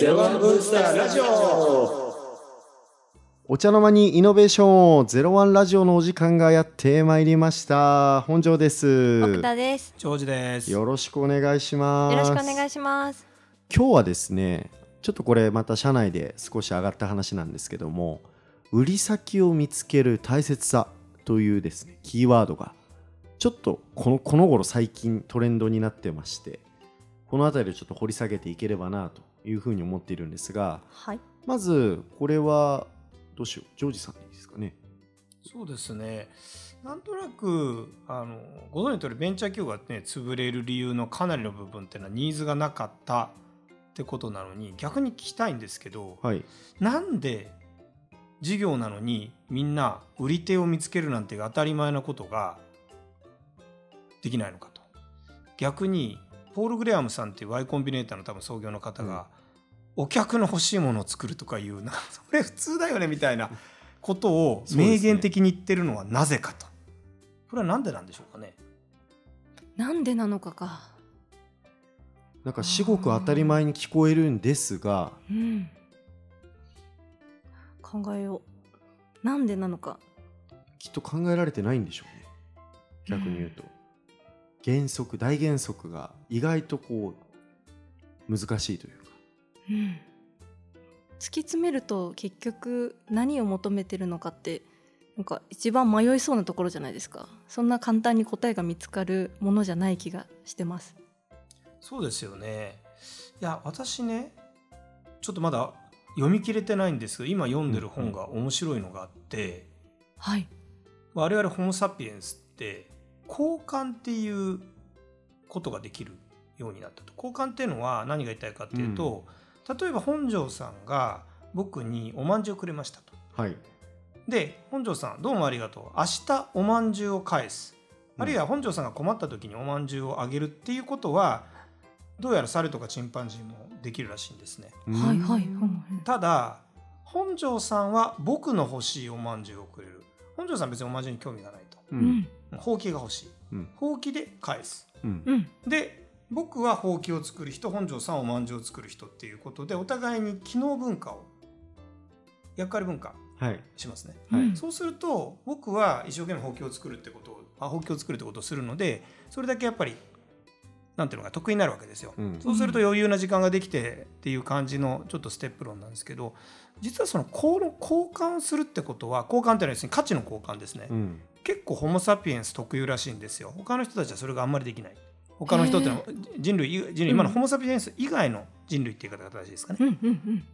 ゼロワンブースターラジオお茶の間にイノベーションゼロワンラジオのお時間がやってまいりました本庄です奥田です。長寿です。よろしくお願いしますよろしくお願いします。今日はですねちょっとこれまた社内で少し上がった話なんですけども売り先を見つける大切さというですねキーワードがちょっとこのこの頃最近トレンドになってましてこの辺りをちょっと掘り下げていければなというふうに思っているんですがはい。まずこれはどうしよう？ジョージさんでいいですかねそうですね。なんとなくあのご存知の通りベンチャー企業がね潰れる理由のかなりの部分っていうのはニーズがなかったってことなのに逆に聞きたいんですけど、はいなんで事業なのにみんな売り手を見つけるなんて当たり前なことができないのかと。逆にポール・グレアムさんっていう Y コンビネーターの多分創業の方が、お客の欲しいものを作るとかいうなそれ普通だよねみたいなことをそうですね明言的に言ってるのはなぜかと。これは何でなんでしょうかね。なんでなのかか。なんか至極当たり前に聞こえるんですがうん。考えよう。なんでなのか。きっと考えられてないんでしょうね逆に言うと、原則大原則が意外とこう難しいというかうん。突き詰めると結局何を求めてるのかってなんか一番迷いそうなところじゃないですか。そんな簡単に答えが見つかるものじゃない気がしてます。そうですよね。いや私ねちょっとまだ読み切れてないんですけど今読んでる本が面白いのがあって、はい。我々ホモ・サピエンスって交換っていうことができるようになったと。交換っていうのは何が言いたいかっていうと、例えば本庄さんが僕におまんじゅうをくれましたと。はい。で本庄さんどうもありがとう。明日おまんじゅうを返す。あるいは本庄さんが困った時におまんじゅうをあげるっていうことはどうやら猿とかチンパンジーもできるらしいんですね。はいはい。ただ本庄さんは僕の欲しいおまんじゅうをくれる。本庄さん別におまんじゅうに興味がない。ほうきが欲しい。うん。ほうきで返す。で僕はほうきを作る人本庄さんはおまんじゅうを作る人っていうことでお互いに機能文化を役割文化はい。しますね。はい。うん。そうすると僕は一生懸命ほうきを作るってことをあほうきを作るってことをするのでそれだけやっぱりなんていうのか得意になるわけですよ。うん。そうすると余裕な時間ができてっていう感じのちょっとステップ論なんですけど実はその交交換するってことは交換っていうのは要するに価値の交換ですね、うん結構ホモ・サピエンス特有らしいんですよ。他の人たちはそれがあんまりできない。他の人ってのは人類人類今のホモ・サピエンス以外の人類っていう言い方が正しいですかね、うんうんうん。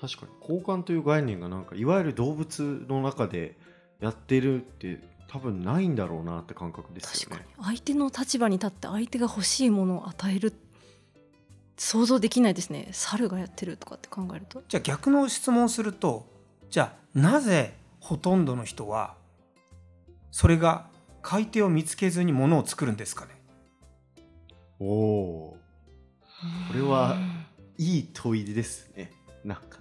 確かに。交換という概念がなんかいわゆる動物の中でやってるって多分ないんだろうなって感覚ですよね。確かに。相手の立場に立って相手が欲しいものを与える想像できないですね。猿がやってるとかって考えると。じゃあ逆の質問をするとじゃあなぜほとんどの人はそれが買い手を見つけずに物を作るんですかね？おおこれはいい問いですね。なんか。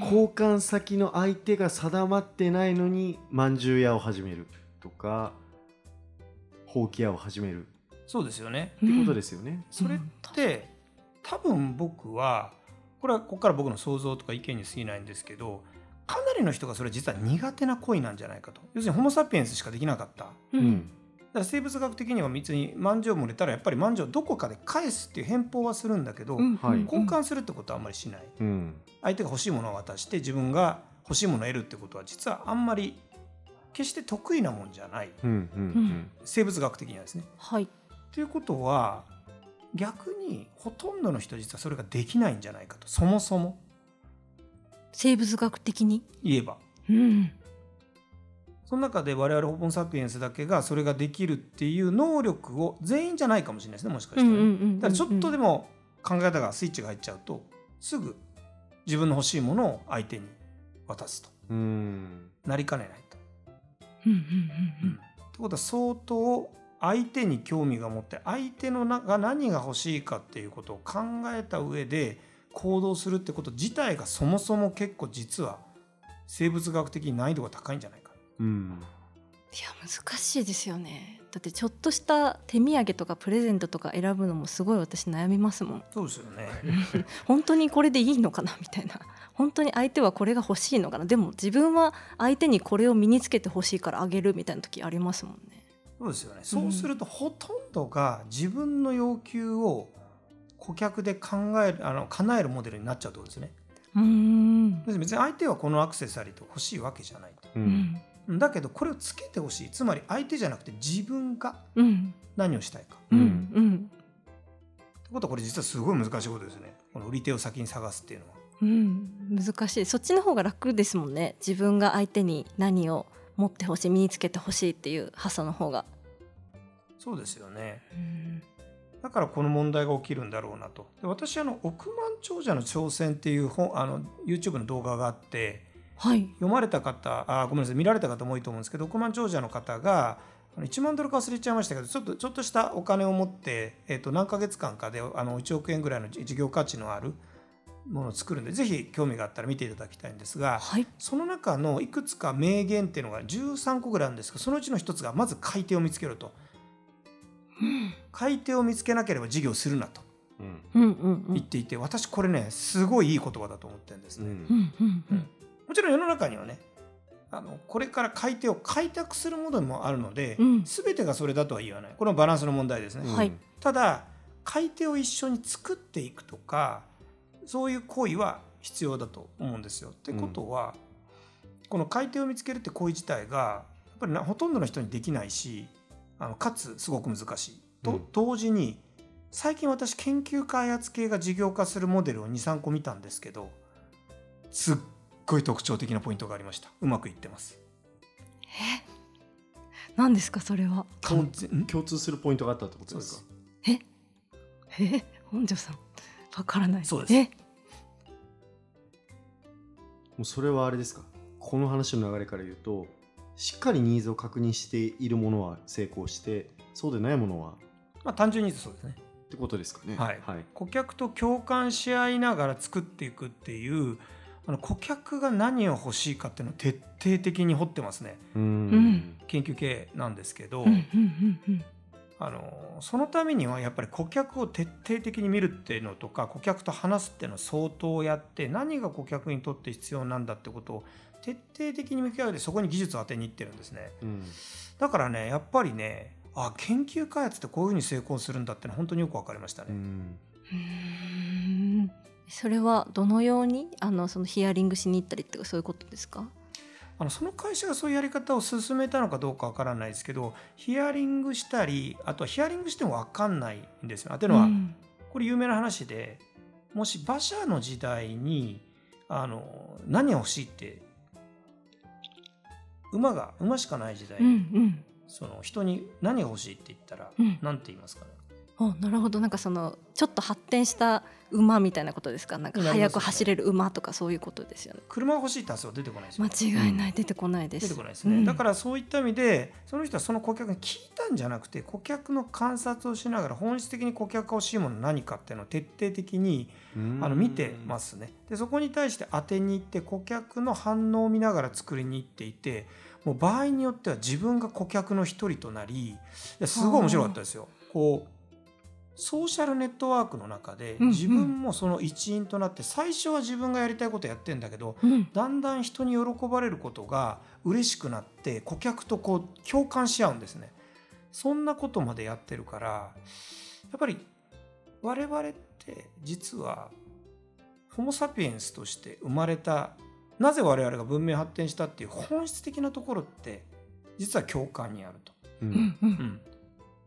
交換先の相手が定まってないのにまんじゅう屋を始めるとかほうき屋を始める。そうですよね。ってことですすよね、それって多分僕はこれはここから僕の想像とか意見に過ぎないんですけどかなりの人がそれ実は苦手な行為なんじゃないかと。要するにホモ・サピエンスしかできなかった。だかううんんら生物学的には別に万丈も売れたらやっぱり万丈をどこかで返すっていう返報はするんだけど、うん。はい。交換するってことはあんまりしない。うん。相手が欲しいものを渡して自分が欲しいものを得るってことは実はあんまり決して得意なもんじゃない。うんうん生物学的にはですね。はい。ということは逆にほとんどの人は実はそれができないんじゃないかと。そもそも生物学的に？言えば。うん。その中で我々ホモ・サピエンスだけがそれができるっていう能力を全員じゃないかもしれないですねもしかしたら。ね、んだからちょっとでも考え方がスイッチが入っちゃうとすぐ自分の欲しいものを相手に渡すと。なりかねないと。うんうんうん。ってことは相当相手に興味が持って相手のなが何が欲しいかっていうことを考えた上で行動するってこと自体がそもそも結構実は生物学的に難易度が高いんじゃないか。うんや難しいですよねだってちょっとした手土産とかプレゼントとか選ぶのもすごい私悩みますもんそうですよね。本当にこれでいいのかなみたいな 本当に相手はこれが欲しいのかなでも自分は相手にこれを身につけてほしいからあげるみたいな時ありますもんねそうですよね。そうするとほとんどが自分の要求を顧客で考えるあの叶えるモデルになっちゃうとですね。うーん。別に相手はこのアクセサリーと欲しいわけじゃないと。ううん。んだけどこれをつけてほしい。つまり相手じゃなくて自分がうん。何をしたいか。うん。うん。うん。ってことはこれ実はすごい難しいことですね。この売り手を先に探すっていうのは。うん。難しい。そっちの方が楽ですもんね。自分が相手に何を持ってほしい身につけてほしいっていう発想の方が、そうですよね。うんだからこの問題が起きるんだろうなと。で私あの億万長者の挑戦っていう本あの YouTube の動画があってはい。読まれた方あごめんなさい見られた方も多いと思うんですけど億万長者の方があの1万ドルか忘れちゃいましたけどちょっとちょっとしたお金を持って、えっと何ヶ月間かであの1億円ぐらいの事業価値のあるものを作るんでぜひ興味があったら見ていただきたいんですがはい。その中のいくつか名言っていうのが13個ぐらいあるんですけどそのうちの一つがまず買い手を見つけろと買い手を見つけなければ事業するなとうん。うんうんうん。言っていて私これねすごいいい言葉だと思ってるんですね。うん。うんもちろん世の中にはねあのこれから買い手を開拓するものもあるので、うん。全てがそれだとは言わない。これはバランスの問題ですね、はい。ただ買い手を一緒に作っていくとかそういう行為は必要だと思うんですよ。ってことは、この買い手を見つけるって行為自体がやっぱりなほとんどの人にできないしあのかつすごく難しい。と、うん。同時に最近私研究開発系が事業化するモデルを23個見たんですけどすっごい特徴的なポイントがありました。うまくいってます。え？何ですかそれは？完全ん？共通するポイントがあったってことですです。かえ？え？本庄さん。わからない。そうです。え？もうそれはあれですか？この話の流れから言うとしっかりニーズを確認しているものは成功してそうでないものは？まあ単純に言うとそうですね。ってことですかね。はい。はい。顧客と共感し合いながら作っていくっていうあの顧客が何を欲しいかっていうのを徹底的に掘ってますね。研究系なんですけど、うんうんうんうんあのそのためにはやっぱり顧客を徹底的に見るっていうのとか顧客と話すっていうのを相当やって何が顧客にとって必要なんだってことを徹底的に向き合うでそこに技術を当てにいってるんですね。うん。だからねやっぱりねあ研究開発ってこういうふうに成功するんだってのは本当によく分かりましたね、うん。それはどのようにあのそのヒアリングしに行ったりってかそういうことですか？あのその会社がそういうやり方を進めたのかどうかわからないですけどヒアリングしたりあとはヒアリングしても分かんないんですよ。というのは、うんこれ有名な話でもし馬車の時代にあの何が欲しいって馬が馬しかない時代、うんうんその人に何が欲しいって言ったらうん何て言いますかね。おなるほど。なんかそのちょっと発展した馬みたいなことですか？なんか速く走れる馬とかそういうことですよね。車が欲しいって発想は出てこないですよ。間違いない、出てこないです。出てこないですね、うん。だからそういった意味でその人はその顧客に聞いたんじゃなくて顧客の観察をしながら本質的に顧客が欲しいものは何かっていうのを徹底的にあの見てますね。でそこに対して当てに行って顧客の反応を見ながら作りに行っていてもう場合によっては自分が顧客の一人となりすごい面白かったですよ。こうソーシャルネットワークの中で自分もその一員となって最初は自分がやりたいことやってんだけどうん。だんだん人に喜ばれることが嬉しくなって顧客とこう共感し合うんですね。そんなことまでやってるからやっぱり我々って実はホモ・サピエンスとして生まれたなぜ我々が文明発展したっていう本質的なところって実は共感にあると。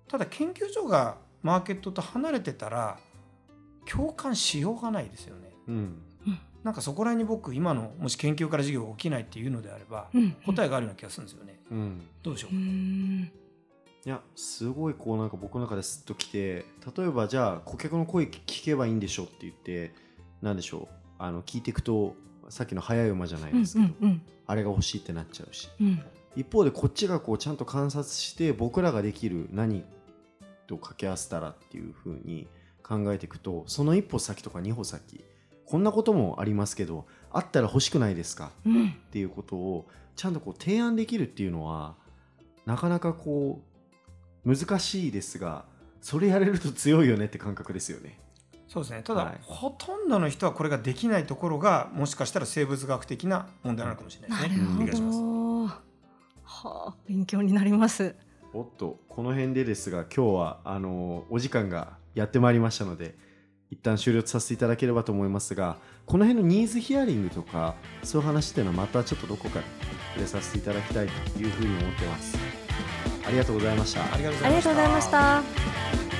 ただ研究所がマーケットと離れてたら共感しようがないですよね。うん。なんかそこら辺に僕今のもし研究から授業が起きないっていうのであればうん。答えがあるような気がするんですよね。うん。どうでしょう？うーん。いやすごいこうなんか僕の中ですっときて例えばじゃあ顧客の声聞けばいいんでしょって言ってなんでしょう？あの聞いていくとさっきの速い馬じゃないうんですけど、うん。あれが欲しいってなっちゃうし。うん。一方でこっちがこうちゃんと観察して僕らができる何と掛け合わせたらっていう風に考えていくとその一歩先とか二歩先こんなこともありますけどあったら欲しくないですか？うんっていうことをちゃんとこう提案できるっていうのはなかなかこう難しいですがそれやれると強いよねって感覚ですよねそうですねただ、はいほとんどの人はこれができないところがもしかしたら生物学的な問題なのかもしれないですね。なるお願いしますほど。はあ、勉強になります。おっとこの辺でですが今日はあのお時間がやってまいりましたので一旦終了させていただければと思いますがこの辺のニーズヒアリングとかそういう話っていうのはまたちょっとどこかで触れさせていただきたいというふうに思ってますありがとうございましたありがとうございましたがとうございました。